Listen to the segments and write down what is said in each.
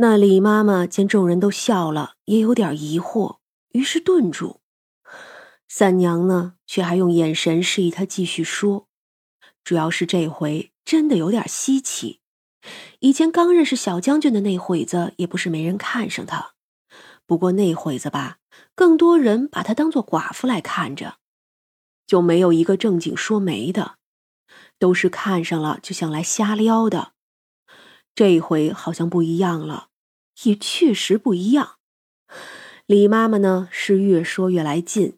那李妈妈见众人都笑了，也有点疑惑，于是顿住。三娘呢，却还用眼神示意她继续说。主要是这回真的有点稀奇。以前刚认识小将军的那会子，也不是没人看上他。不过那会子吧，更多人把她当做寡妇来看着，就没有一个正经说媒的，都是看上了就想来瞎撩的。这一回好像不一样了，也确实不一样。李妈妈呢是越说越来劲，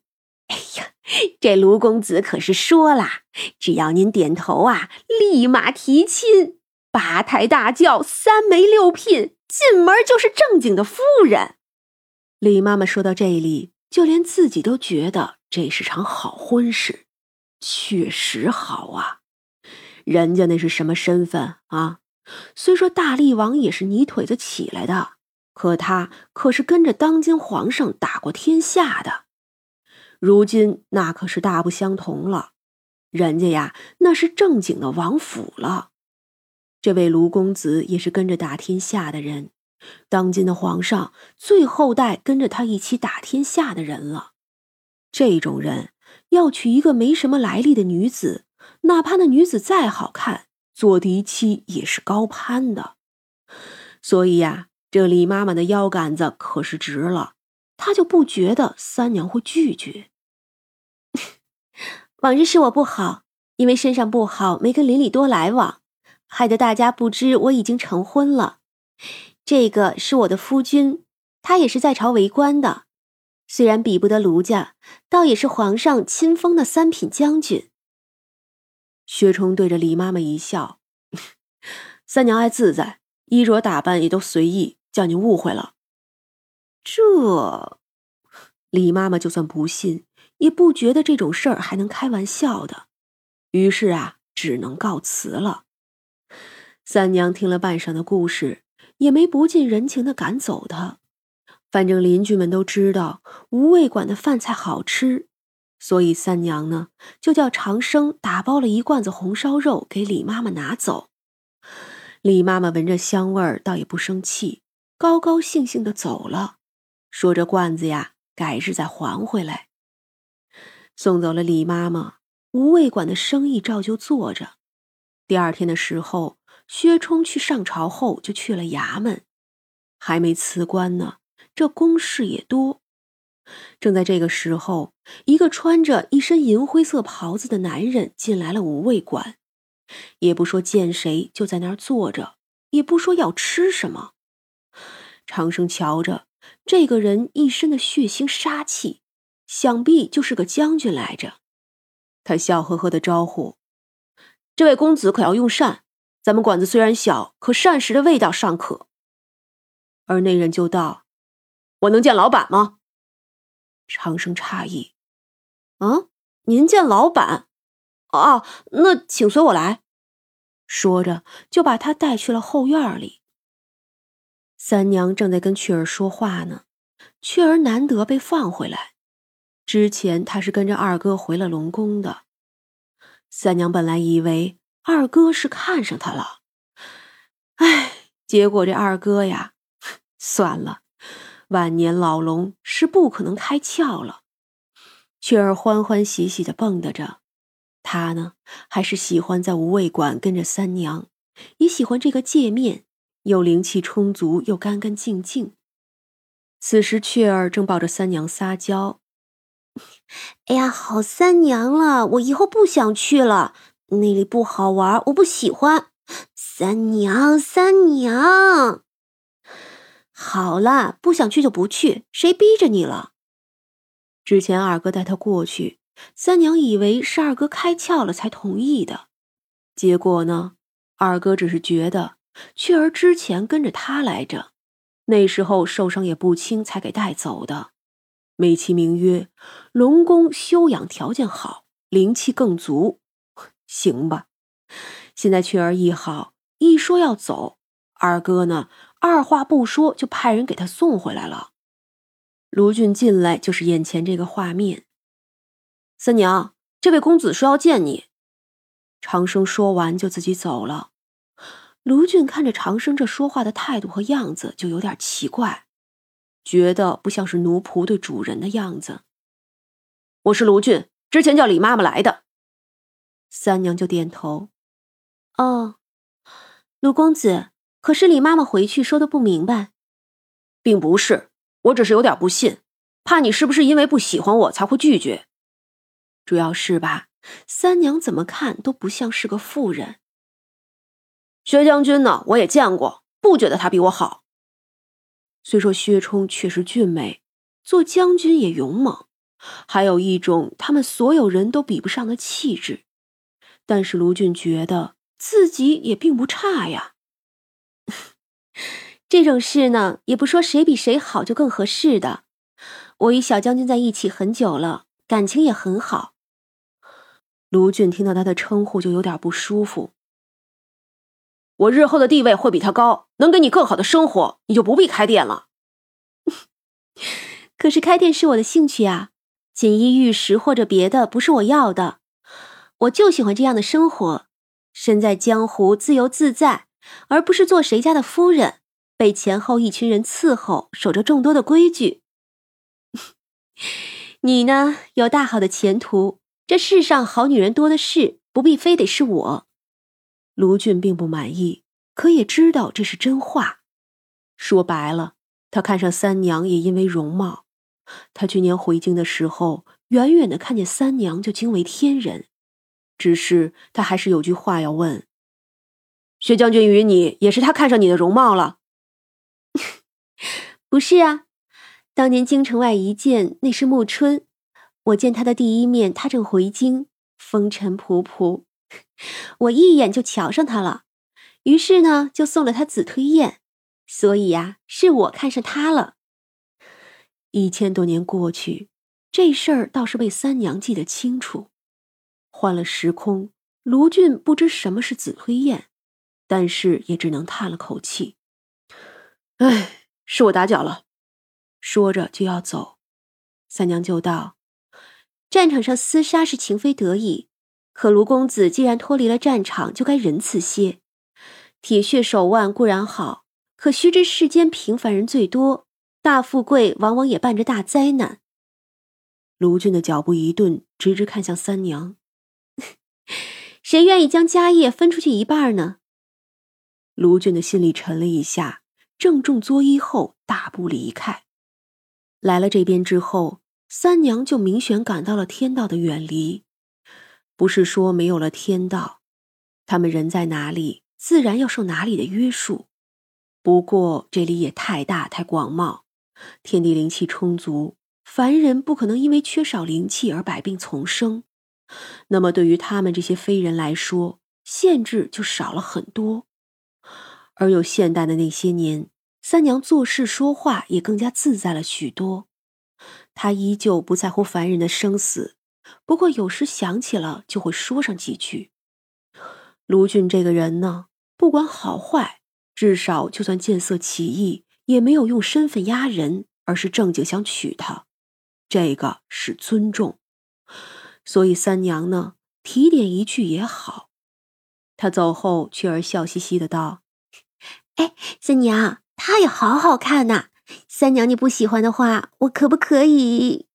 哎呀，这卢公子可是说了，只要您点头啊，立马提亲，八抬大轿，三媒六聘，进门就是正经的夫人。李妈妈说到这里，就连自己都觉得这是场好婚事，确实好啊。人家那是什么身份啊？虽说大力王也是泥腿子起来的，可他可是跟着当今皇上打过天下的。如今那可是大不相同了，人家呀那是正经的王府了。这位卢公子也是跟着打天下的人，当今的皇上最后代跟着他一起打天下的人了。这种人要娶一个没什么来历的女子，哪怕那女子再好看。做嫡妻也是高攀的，所以呀，这李妈妈的腰杆子可是直了，她就不觉得三娘会拒绝。往日是我不好，因为身上不好，没跟邻里多来往，害得大家不知我已经成婚了。这个是我的夫君，他也是在朝为官的，虽然比不得卢家，倒也是皇上亲封的三品将军。薛冲对着李妈妈一笑：“三娘爱自在，衣着打扮也都随意，叫你误会了。”这李妈妈就算不信，也不觉得这种事儿还能开玩笑的，于是啊，只能告辞了。三娘听了半晌的故事，也没不近人情的赶走他。反正邻居们都知道无味馆的饭菜好吃。所以三娘呢，就叫长生打包了一罐子红烧肉给李妈妈拿走。李妈妈闻着香味儿，倒也不生气，高高兴兴的走了，说：“这罐子呀，改日再还回来。”送走了李妈妈，无味馆的生意照旧做着。第二天的时候，薛冲去上朝后，就去了衙门，还没辞官呢，这公事也多。正在这个时候，一个穿着一身银灰色袍子的男人进来了五味馆，也不说见谁，就在那儿坐着，也不说要吃什么。长生瞧着这个人一身的血腥杀气，想必就是个将军来着。他笑呵呵的招呼：“这位公子可要用膳，咱们馆子虽然小，可膳食的味道尚可。”而那人就道：“我能见老板吗？”长生诧异：“啊，您见老板？啊，那请随我来。”说着，就把他带去了后院里。三娘正在跟雀儿说话呢，雀儿难得被放回来。之前他是跟着二哥回了龙宫的。三娘本来以为二哥是看上他了，哎，结果这二哥呀，算了。晚年老龙是不可能开窍了，雀儿欢欢喜喜的蹦跶着。他呢，还是喜欢在无味馆跟着三娘，也喜欢这个界面，又灵气充足，又干干净净。此时，雀儿正抱着三娘撒娇：“哎呀，好三娘了，我以后不想去了，那里不好玩，我不喜欢。三娘，三娘。”好了，不想去就不去，谁逼着你了？之前二哥带他过去，三娘以为是二哥开窍了才同意的，结果呢，二哥只是觉得雀儿之前跟着他来着，那时候受伤也不轻，才给带走的，美其名曰龙宫修养条件好，灵气更足，行吧？现在雀儿一好，一说要走，二哥呢？二话不说就派人给他送回来了。卢俊进来就是眼前这个画面。三娘，这位公子说要见你。长生说完就自己走了。卢俊看着长生这说话的态度和样子，就有点奇怪，觉得不像是奴仆对主人的样子。我是卢俊，之前叫李妈妈来的。三娘就点头。哦，卢公子，可是李妈妈回去说的不明白，并不是，我只是有点不信，怕你是不是因为不喜欢我才会拒绝。主要是吧。三娘怎么看都不像是个妇人。薛将军呢？我也见过，不觉得他比我好。虽说薛冲确实俊美，做将军也勇猛，还有一种他们所有人都比不上的气质，但是卢俊觉得自己也并不差呀。这种事呢，也不说谁比谁好就更合适的。我与小将军在一起很久了，感情也很好。卢俊听到他的称呼就有点不舒服。我日后的地位会比他高，能给你更好的生活，你就不必开店了。可是开店是我的兴趣啊，锦衣玉食或者别的不是我要的，我就喜欢这样的生活，身在江湖自由自在，而不是做谁家的夫人，被前后一群人伺候，守着众多的规矩。你呢，有大好的前途。这世上好女人多的是，不必非得是我。卢俊并不满意，可也知道这是真话。说白了，他看上三娘也因为容貌。他去年回京的时候，远远的看见三娘就惊为天人。只是他还是有句话要问：薛将军与你也是他看上你的容貌了？不是啊，当年京城外一见，那是暮春。我见他的第一面，他正回京，风尘仆仆，我一眼就瞧上他了，于是呢，就送了他紫推燕，所以呀，是我看上他了。一千多年过去，这事儿倒是被三娘记得清楚。换了时空，卢俊不知什么是紫推燕，但是也只能叹了口气：“哎，是我打搅了。”说着就要走，三娘就道。战场上厮杀是情非得已，可卢公子既然脱离了战场，就该仁慈些。铁血手腕固然好，可须知世间平凡人最多，大富贵往往也伴着大灾难。卢俊的脚步一顿，直直看向三娘：“谁愿意将家业分出去一半呢？”卢俊的心里沉了一下，郑重作揖后，大步离开。来了这边之后。三娘就明显感到了天道的远离，不是说没有了天道，他们人在哪里，自然要受哪里的约束。不过这里也太大太广袤，天地灵气充足，凡人不可能因为缺少灵气而百病丛生。那么对于他们这些非人来说，限制就少了很多。而有现代的那些年，三娘做事说话也更加自在了许多。她依旧不在乎凡人的生死，不过有时想起了就会说上几句。卢俊这个人呢，不管好坏，至少就算见色起意，也没有用身份压人，而是正经想娶她，这个是尊重。所以三娘呢，提点一句也好。他走后，雀儿笑嘻嘻的道：“哎，三娘，他也好好看呐。”三娘，你不喜欢的话，我可不可以？